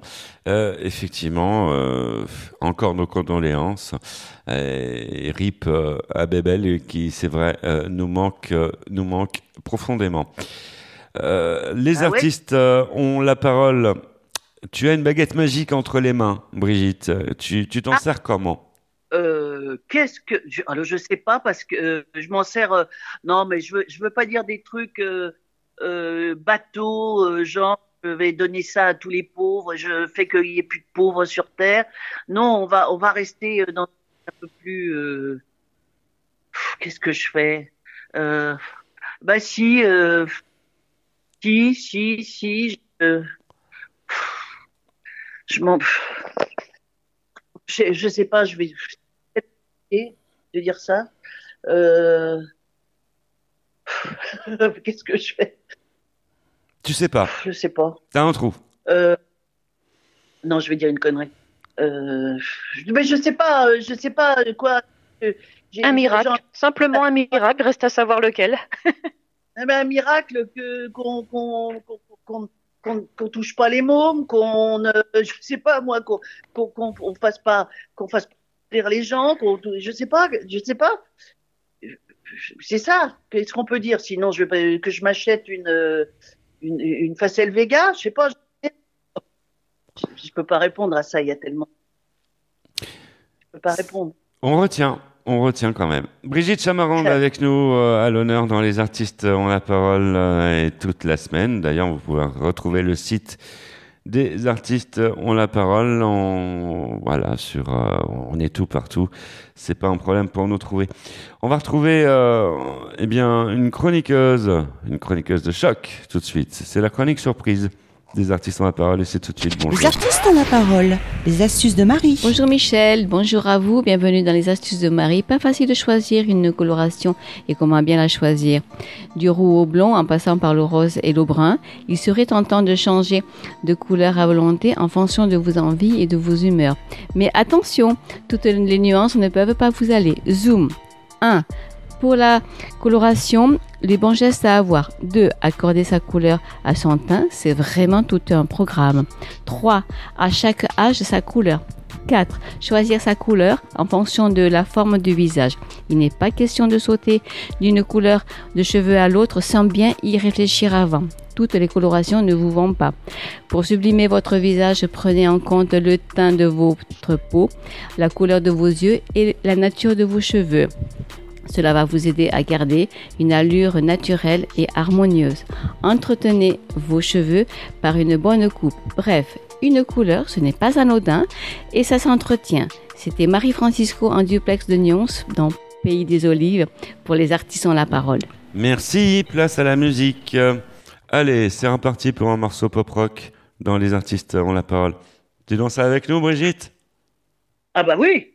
Euh, effectivement, euh, encore nos condoléances. Et RIP euh, à Bébel, qui, c'est vrai, euh, nous manque, nous manque profondément. les ah artistes ouais ont la parole. Tu as une baguette magique entre les mains, Brigitte. Tu t'en ah. sers comment? Euh, qu'est-ce que je, alors je sais pas parce que euh, je m'en sers euh, non mais je veux je veux pas dire des trucs euh, bateau, genre je vais donner ça à tous les pauvres, je fais qu'il y ait plus de pauvres sur terre. Non, on va on va rester dans un peu plus. Qu'est-ce que je fais? Bah si, si, si, si. Je, je m'en. Je, je sais pas, je vais de dire ça. Euh... [LAUGHS] Qu'est-ce que je fais? Tu sais pas. Je sais pas. T'as un trou. Euh... Non, je vais dire une connerie. Euh... Mais je sais pas, je sais pas quoi. Un miracle. Genre... Simplement un miracle, reste à savoir lequel. [LAUGHS] eh ben, un miracle que qu'on qu'on qu'on qu'on qu touche pas les mômes, qu'on euh, je sais pas moi qu'on qu'on qu fasse pas qu'on fasse rire les gens, qu'on je sais pas, je sais pas c'est ça. Qu'est-ce qu'on peut dire? Sinon, je vais que je m'achète une, une, une facelle Vega, je sais pas. Je, je peux pas répondre à ça. Il y a tellement. Je peux pas répondre. On retient. On retient quand même. Brigitte Chamarande avec nous euh, à l'honneur dans Les Artistes ont la parole euh, et toute la semaine. D'ailleurs, vous pouvez retrouver le site des artistes ont la parole. On, voilà, sur, euh, on est tout partout. C'est pas un problème pour nous trouver. On va retrouver, eh bien, une chroniqueuse, une chroniqueuse de choc tout de suite. C'est la chronique surprise des artistes ont la parole et c'est tout de suite bonjour. Les artistes ont la parole. Les astuces de Marie. Bonjour Michel, bonjour à vous, bienvenue dans les astuces de Marie. Pas facile de choisir une coloration et comment bien la choisir. Du roux au blond en passant par le rose et le brun, il serait tentant de changer de couleur à volonté en fonction de vos envies et de vos humeurs. Mais attention, toutes les nuances ne peuvent pas vous aller. Zoom 1. Pour la coloration, les bons gestes à avoir. 2. Accorder sa couleur à son teint, c'est vraiment tout un programme. 3. À chaque âge, sa couleur. 4. Choisir sa couleur en fonction de la forme du visage. Il n'est pas question de sauter d'une couleur de cheveux à l'autre sans bien y réfléchir avant. Toutes les colorations ne vous vont pas. Pour sublimer votre visage, prenez en compte le teint de votre peau, la couleur de vos yeux et la nature de vos cheveux. Cela va vous aider à garder une allure naturelle et harmonieuse. Entretenez vos cheveux par une bonne coupe. Bref, une couleur, ce n'est pas anodin et ça s'entretient. C'était Marie-Francisco en duplex de Nyons dans Pays des Olives pour les artistes ont la parole. Merci, place à la musique. Allez, c'est reparti pour un morceau pop-rock dans Les artistes ont la parole. Tu danses avec nous, Brigitte? Ah bah oui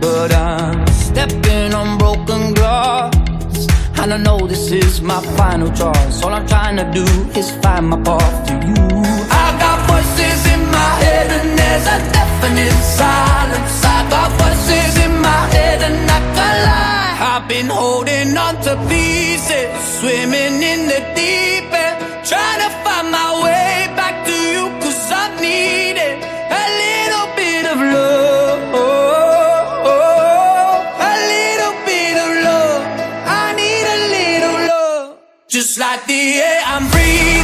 But I'm stepping on broken glass. And I know this is my final choice All I'm trying to do is find my path to you. I got voices in my head and there's a deafening silence. I got voices in my head and I can't lie I've been holding on to pieces Swimming in the deep like the air I'm breathing,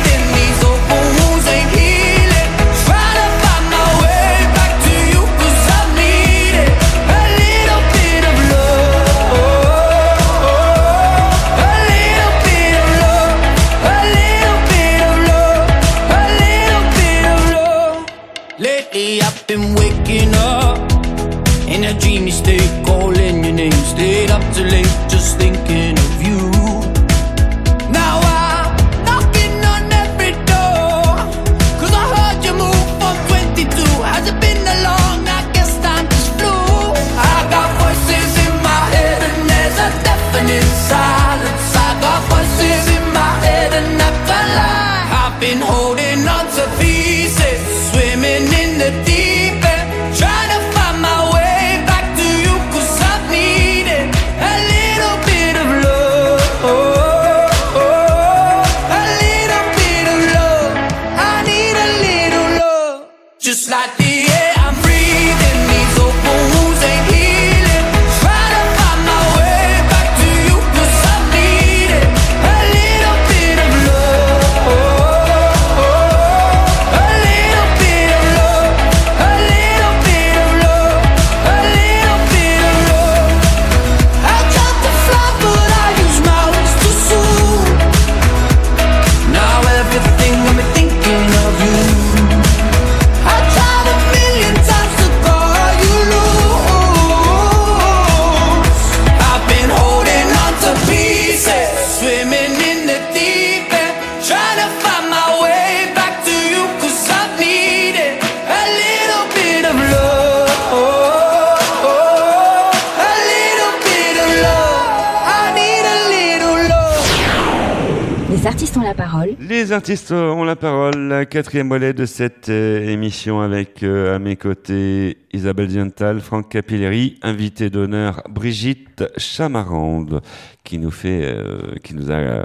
artistes ont la parole, la quatrième volet de cette euh, émission avec euh, à mes côtés Isabelle Diental, Franck Capilleri, invité d'honneur Brigitte Chamarande, qui nous fait, euh, qui nous a euh,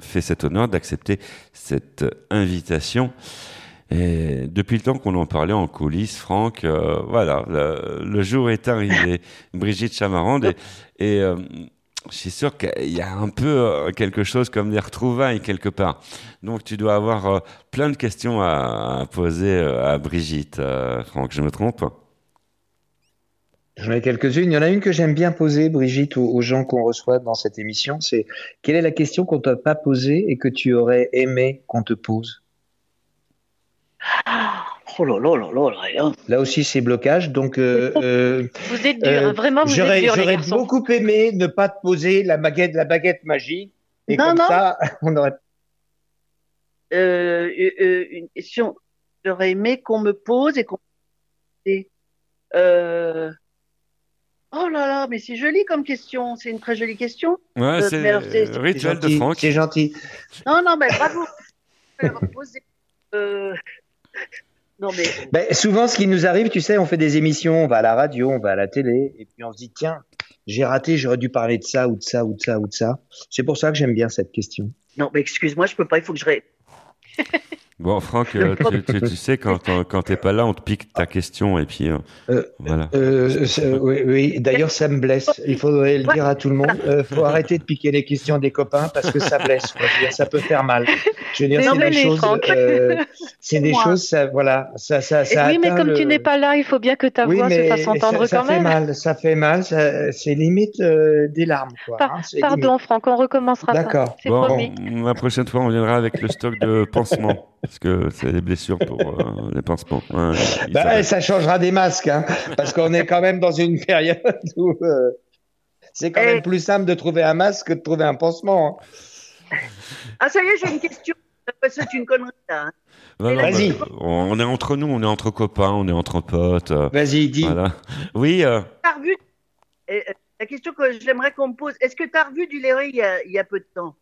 fait cet honneur d'accepter cette invitation. Et depuis le temps qu'on en parlait en coulisses, Franck, euh, voilà, le, jour est arrivé. Brigitte Chamarande et, euh, je suis sûr qu'il y a un peu euh, quelque chose comme des retrouvailles quelque part. Donc tu dois avoir euh, plein de questions à, poser euh, à Brigitte, Franck, je me trompe? J'en ai quelques-unes. Il y en a une que j'aime bien poser, Brigitte, aux, aux gens qu'on reçoit dans cette émission. C'est quelle est la question qu'on t'a pas posée et que tu aurais aimé qu'on te pose? [GASPS] Oh là là là là là. là. Là aussi, c'est blocage. Donc, euh, euh, Vous êtes dur, euh, hein, vraiment, vous j'aurais, êtes dur, les j'aurais garçons. beaucoup aimé ne pas te poser la baguette, la baguette magique. Et Non, comme non. ça, [LAUGHS] on aurait. Euh, euh, euh, une question. J'aurais aimé qu'on me pose et qu'on. et, Euh... Oh là là, mais c'est joli comme question. C'est une très jolie question. Ouais, c'est le rituel de gentil, Franck. C'est gentil. Non, non, mais bravo. [LAUGHS] Euh, Non, mais Ben, souvent, ce qui nous arrive, tu sais, on fait des émissions, on va à la radio, on va à la télé, et puis on se dit, tiens, j'ai raté, j'aurais dû parler de ça ou de ça ou de ça ou de ça. C'est pour ça que j'aime bien cette question. non, mais excuse-moi, je peux pas. Il faut que je ré... [LAUGHS] Bon, Franck, euh, [LAUGHS] tu, tu- tu sais, quand, on- quand t'es pas là, on te pique ta question et puis euh, Euh, voilà. Euh, oui, oui. d'ailleurs, ça me blesse. Il faudrait le dire à tout le monde. Euh, faut arrêter de piquer les questions des copains parce que ça blesse. quoi. Dire, ça peut faire mal. Je veux dire, c'est non, mais des choses. Franck. euh, c'est des Moi. choses. Ça, voilà, ça, ça, ça oui, mais comme le- tu n'es pas là, il faut bien que ta Oui, voix se fasse entendre ça, ça quand fait même. mal. Ça fait mal. C'est limite euh, des larmes, quoi. Par- hein, Pardon, limite. Franck, on recommencera. D'accord. Bon, la prochaine fois, on viendra avec le stock de pansements parce que c'est des blessures pour euh, les pansements. Ouais, Bah, ça changera des masques, hein, parce qu'on est quand même dans une [LAUGHS] période où euh, c'est quand même plus simple de trouver un masque que de trouver un pansement. hein. Ah, ça y est, j'ai une question. Parce que c'est une connerie, là. hein. Non, non, Vas-y. bah, on est entre nous, on est entre copains, on est entre potes. euh, Vas-y, dis. Voilà. Oui, La question que j'aimerais qu'on me pose, est-ce que tu as revu du Léré il y, a, il y a peu de temps?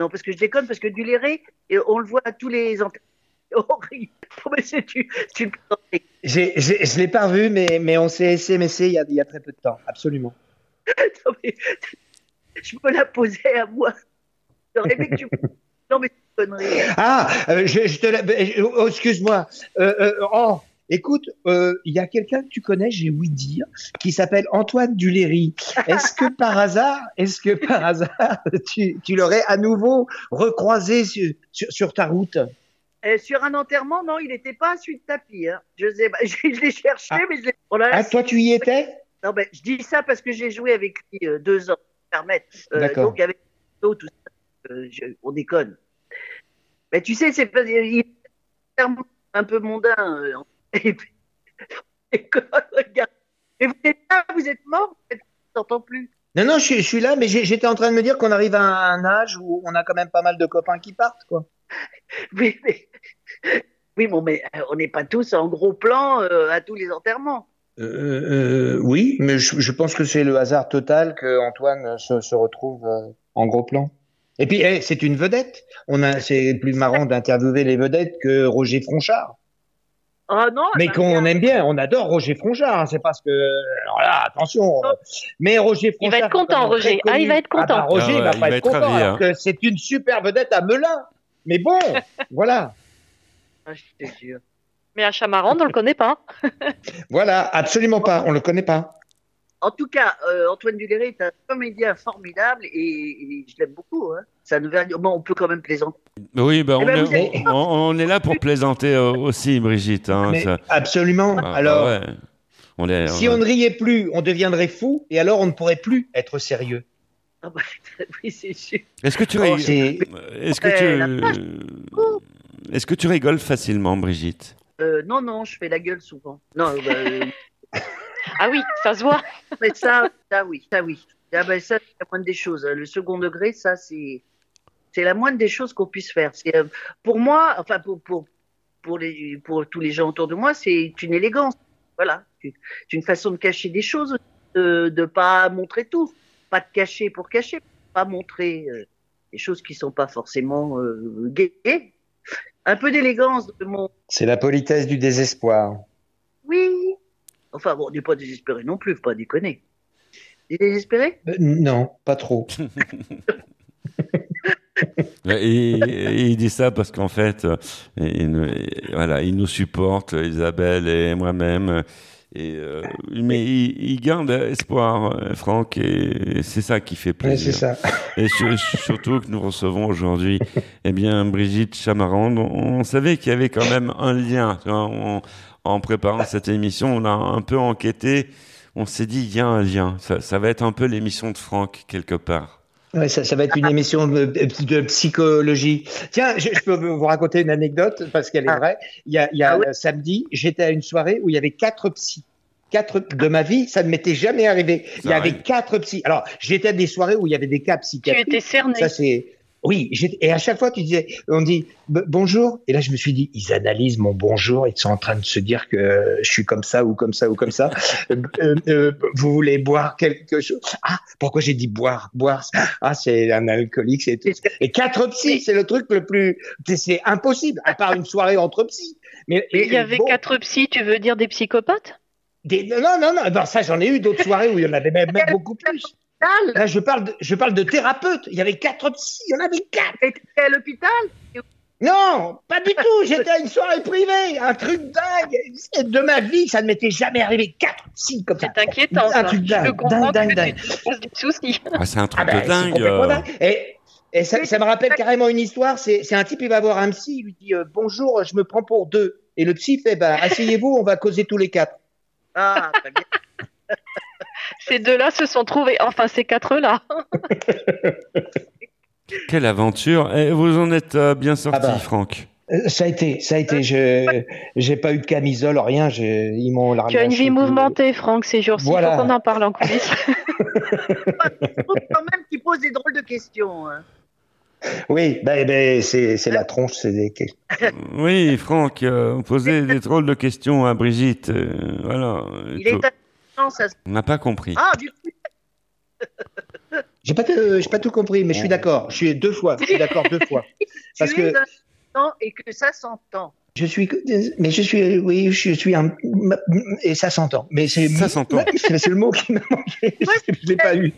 Non, parce que je déconne, parce que du Léré, et on le voit à tous les [LAUGHS] horrible. Oh, mais c'est tu, tu J'ai, j'ai- je l'ai pas revu, mais, mais on s'est SMSé il y, a, il y a très peu de temps, absolument. [LAUGHS] Non, mais [LAUGHS] je peux la poser à moi. J'aurais aimé que tu. Non, mais c'est une connerie. Ah, euh, je, je te la- euh, oh, excuse-moi. Euh, euh, oh, écoute, euh, il y a quelqu'un que tu connais, j'ai ouï dire, qui s'appelle Antoine Duléry. Est-ce que par hasard, est-ce que par hasard, tu, tu l'aurais à nouveau recroisé sur, sur, sur ta route? Euh, sur un enterrement, non, il n'était pas à suite de tapis. Hein. Je sais, pas, je, [LAUGHS] je l'ai cherché, mais je l'ai. Oh là là, Ah, toi, tu y étais? Non, ben, je dis ça parce que j'ai joué avec lui euh, deux ans, permettre. Euh, D'accord. donc, avec tout ça, je- on déconne. Mais tu sais, c'est est un peu mondain. Et puis, [LAUGHS] on regarde. Vous êtes là, vous êtes mort, je t'entends plus. Non, non, je, suis- je suis là, mais j'étais en train de me dire qu'on arrive à un âge où on a quand même pas mal de copains qui partent, quoi. [LAUGHS] Oui, mais, oui, bon, mais euh, on n'est pas tous en gros plan euh, à tous les enterrements. Euh, euh, oui, mais je, je pense que c'est le hasard total que Antoine se, se retrouve en gros plan. Et puis, eh, c'est une vedette. On a, c'est plus marrant d'interviewer les vedettes que Roger Fronchard. Ah non, Mais qu'on aime bien, on adore Roger Fronchard. hein, c'est parce que, alors là, attention. euh, Mais Roger Il va Fronchard. être content, Roger. Ah, il va être content. Ah bah, Roger, Ah il va pas va être être content. ravi, hein. que c'est une super vedette à Melun. Mais bon, [LAUGHS] voilà. Ah, je te jure. Mais à Chamarande, on le connaît pas. Voilà, absolument pas. On le connaît pas. En tout cas, euh, Antoine Duléré est un comédien formidable et, et je l'aime beaucoup. Hein. Ça nous va- bon, on peut quand même plaisanter. oui, bah, Eh on, ben, est, on, on est là pour [LAUGHS] plaisanter euh, aussi, Brigitte. Hein, Mais ça- absolument. Ah, alors, ouais. on est, si on ne riait plus, on deviendrait fou, et alors on ne pourrait plus être sérieux. Ah bah, [LAUGHS] oui, c'est sûr. Est-ce que tu Oh, rigoles? c'est- Est-ce que la tu Est-ce que tu rigoles facilement, Brigitte? Euh, non, non, je fais la gueule souvent. Non, bah, euh, [LAUGHS] Ah oui, ça se voit. mais ça, ça oui, ça oui. Ah bah, ça, c'est la moindre des choses. Le second degré, ça, c'est, c'est la moindre des choses qu'on puisse faire. C'est, euh, pour moi, enfin, pour, pour, pour, les, pour tous les gens autour de moi, c'est une élégance. Voilà. C'est une façon de cacher des choses, de ne pas montrer tout. Pas de cacher pour cacher, pas montrer euh, des choses qui sont pas forcément euh, gaies. Un peu d'élégance de mon C'est la politesse du désespoir. Enfin bon, on n'est pas désespéré non plus, faut pas déconner. T'es désespéré? Euh, non, pas trop. [LAUGHS] [LAUGHS] Et, et il dit ça parce qu'en fait, euh, il, nous- voilà, il nous supporte, Isabelle et moi-même. Et, euh, mais il, il garde espoir, Franck, et c'est ça qui fait plaisir. Ouais, c'est ça. Et su- surtout que nous recevons aujourd'hui, eh bien, Brigitte Chamarande. On, on savait qu'il y avait quand même un lien. tu vois, on- en préparant cette émission, on a un peu enquêté. On s'est dit, il y a un lien. Ça, ça va être un peu l'émission de Franck, quelque part. Ouais, ça, ça va être une émission de, de psychologie. Tiens, je, je peux vous raconter une anecdote parce qu'elle est vraie. Il y a, il y a euh, samedi, j'étais à une soirée où il y avait quatre psys. Quatre de ma vie, ça ne m'était jamais arrivé. il y avait quatre psys. Alors, j'étais à des soirées où il y avait des cas psychiatriques. étais cerné. Ça c'est. Oui, et à chaque fois tu disais, on dit bonjour, et là je me suis dit, ils analysent mon bonjour, ils sont en train de se dire que je suis comme ça ou comme ça ou comme ça. [LAUGHS] Euh, euh, euh, vous voulez boire quelque chose? Ah, pourquoi j'ai dit boire Boire, ah c'est un alcoolique, c'est tout. Et quatre psys, c'est le truc le plus, c'est- c'est impossible, à part une soirée entre psys. Mais Il y avait bon, quatre psys, tu veux dire des psychopathes? Des- non, non, non, non, ça j'en ai eu d'autres soirées où il y en avait même, même [LAUGHS] beaucoup plus. Là, je parle, de, je parle de thérapeutes. Il y avait quatre psys, il y en avait quatre. T'étais à l'hôpital? Non, pas du tout. J'étais à une soirée privée, un truc dingue. De ma vie, ça ne m'était jamais arrivé. Quatre psys comme ça. C'est inquiétant. Un ça. truc dingue, dingue, dingue, soucis. Ah, c'est un truc Ah ben, de dingue. euh. dingue. Et, et ça, ça me rappelle carrément une histoire. C'est c'est un type, il va voir un psy, il lui dit euh, bonjour, je me prends pour deux. Et le psy fait bah asseyez-vous, on va causer tous les quatre. Ah, très bien. Ces deux-là se sont trouvés, enfin ces quatre-là. [LAUGHS] Quelle aventure. Et vous en êtes euh, bien sorti, Ah bah. Franck. Euh, Ça a été, ça a été. Je j'ai pas eu de camisole, rien. je- Ils m'ont Tu as une vie mouvementée, Franck, ces jours-ci. Il Voilà. faut qu'on en parle en coulisses. [LAUGHS] Quand même qu'il pose des drôles de questions. hein. Oui, ben, ben, c'est c'est la tronche, c'est des. Oui, Franck, euh, vous posez des drôles de questions à Brigitte. euh, voilà. Il est ça. On n'a pas compris. Ah, du coup, [LAUGHS] J'ai pas, pas tout compris, mais je suis d'accord. Je suis deux fois. Je suis d'accord deux fois. [LAUGHS] Parce tu es que et que ça s'entend. je suis, mais je suis, oui, je suis un, et ça s'entend. Mais c'est Ça s'entend. C'est le mot qui m'a manqué. [LAUGHS] Je l'ai pas eu.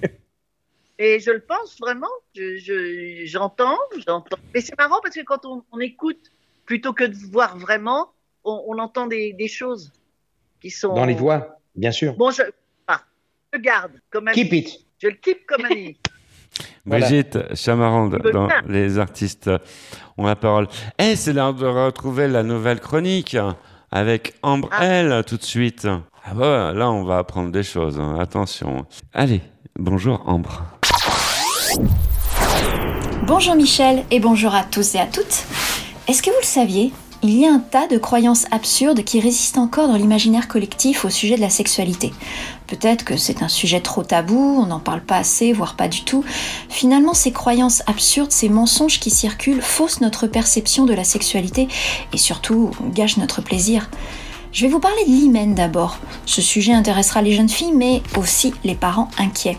Et je le pense vraiment. Je- je- J'entends, j'entends. Mais c'est marrant parce que quand on, on écoute, plutôt que de voir vraiment, on, on entend des, des choses qui sont. Dans les voix, bien sûr. Bon, je, ah, je garde comme ami. Keep it. Je le keep comme ami. [LAUGHS] Voilà. Brigitte Chamarande, dans. Les artistes ont la parole. Eh, c'est l'heure de retrouver la nouvelle chronique avec Ambre L tout de suite. Ah bah, là, on va apprendre des choses. hein. Attention. Allez, bonjour Ambre. Bonjour Michel et bonjour à tous et à toutes. Est-ce que vous le saviez? Il y a un tas de croyances absurdes qui résistent encore dans l'imaginaire collectif au sujet de la sexualité. Peut-être que c'est un sujet trop tabou, on n'en parle pas assez, voire pas du tout. Finalement, ces croyances absurdes, ces mensonges qui circulent faussent notre perception de la sexualité et surtout gâchent notre plaisir. Je vais vous parler de l'hymen d'abord. Ce sujet intéressera les jeunes filles, mais aussi les parents inquiets.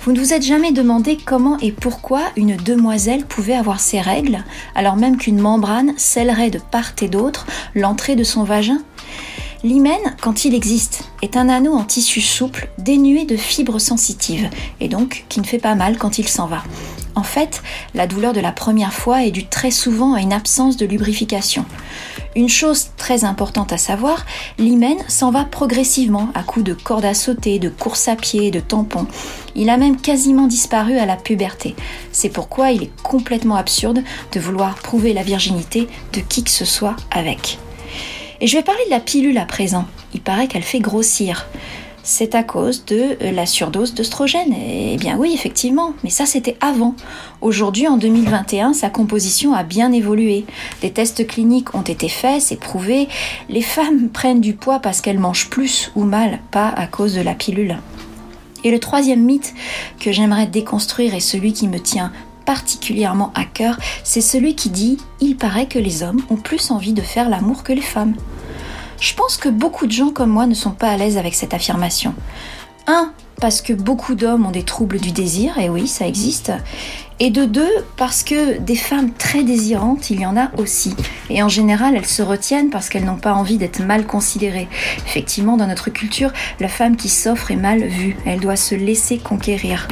Vous ne vous êtes jamais demandé comment et pourquoi une demoiselle pouvait avoir ses règles, alors même qu'une membrane scellerait de part et d'autre l'entrée de son vagin? L'hymen, quand il existe, est un anneau en tissu souple, dénué de fibres sensitives, et donc qui ne fait pas mal quand il s'en va. En fait, la douleur de la première fois est due très souvent à une absence de lubrification. Une chose très importante à savoir, l'hymen s'en va progressivement à coups de cordes à sauter, de courses à pied, de tampons. Il a même quasiment disparu à la puberté. C'est pourquoi il est complètement absurde de vouloir prouver la virginité de qui que ce soit avec. Et je vais parler de la pilule à présent. Il paraît qu'elle fait grossir. C'est à cause de euh, la surdose d'œstrogène. Eh bien oui, effectivement, mais ça c'était avant. Aujourd'hui, en 2021, sa composition a bien évolué. Des tests cliniques ont été faits, c'est prouvé. Les femmes [LAUGHS] prennent du poids parce qu'elles mangent plus ou mal, pas à cause de la pilule. Et le troisième mythe que j'aimerais déconstruire et celui qui me tient particulièrement à cœur, c'est celui qui dit il paraît que les hommes ont plus envie de faire l'amour que les femmes. Je pense que beaucoup de gens comme moi ne sont pas à l'aise avec cette affirmation. Un, parce que beaucoup d'hommes ont des troubles du désir, et oui, ça existe. Et de deux, parce que des femmes très désirantes, il y en a aussi. Et en général, elles se retiennent parce qu'elles n'ont pas envie d'être mal considérées. Effectivement, dans notre culture, la femme qui s'offre est mal vue. Elle doit se laisser conquérir.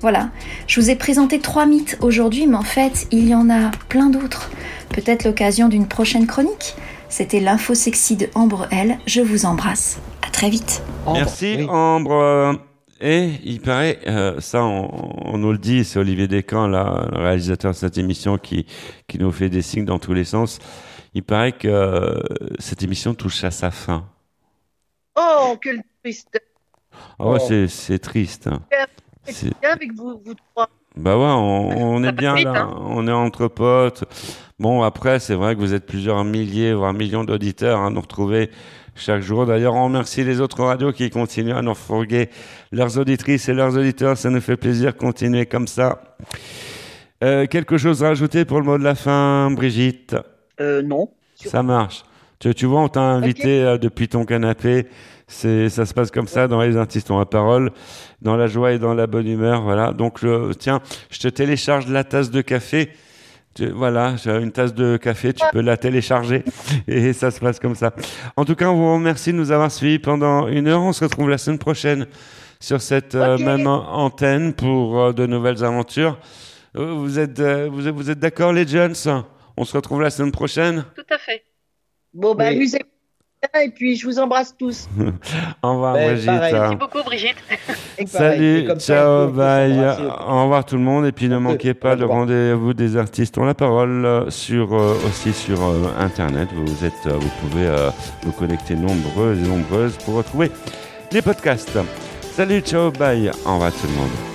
Voilà, je vous ai présenté trois mythes aujourd'hui, mais en fait, il y en a plein d'autres. Peut-être l'occasion d'une prochaine chronique C'était l'info sexy de Ambre L. Je vous embrasse. À très vite. Merci Ambre. Et il paraît, euh, ça on, on nous le dit, c'est Olivier Descamps, là, le réalisateur de cette émission, qui, qui nous fait des signes dans tous les sens. Il paraît que euh, cette émission touche à sa fin. Oh, quelle tristesse. Ah ouais, c'est- c'est triste. hein. C'est bien avec vous, vous trois. Bah ouais, on, on est bien là, hein. on est entre potes. Bon, après, c'est vrai que vous êtes plusieurs milliers, voire millions d'auditeurs à nous retrouver chaque jour. D'ailleurs, on remercie les autres radios qui continuent à nous fourguer leurs auditrices et leurs auditeurs. Ça nous fait plaisir. Continuez comme ça. Euh, quelque chose à rajouter pour le mot de la fin, Brigitte? Euh, non. Ça marche. Tu, tu vois, on t'a invité euh, depuis ton canapé. C'est, ça se passe comme ça dans les artistes ont la parole, dans la joie et dans la bonne humeur. Voilà. Donc, tiens, je te télécharge la tasse de café. Tu- voilà, j'ai une tasse de café, tu peux la télécharger [LAUGHS] et ça se passe comme ça. En tout cas, on vous remercie de nous avoir suivis pendant une heure. On se retrouve la semaine prochaine sur cette euh, même an- antenne pour euh, de nouvelles aventures. Euh, Vous êtes, euh, vous êtes, vous êtes d'accord, les jeunes On se retrouve la semaine prochaine. Tout à fait. Bon, bah, Oui. amusez-vous bien et puis je vous embrasse tous. [LAUGHS] Au revoir, Ben, Brigitte. pareil. Merci beaucoup, Brigitte. Pareil, Salut, ça, ciao, bye. Au revoir tout le monde. Et puis ne manquez pas le rendez-vous des artistes ont la parole euh, sur euh, aussi sur euh, internet. Vous êtes, euh, vous pouvez euh, vous connecter nombreuses et nombreuses pour retrouver les podcasts. Salut, ciao, bye. Au revoir tout le monde.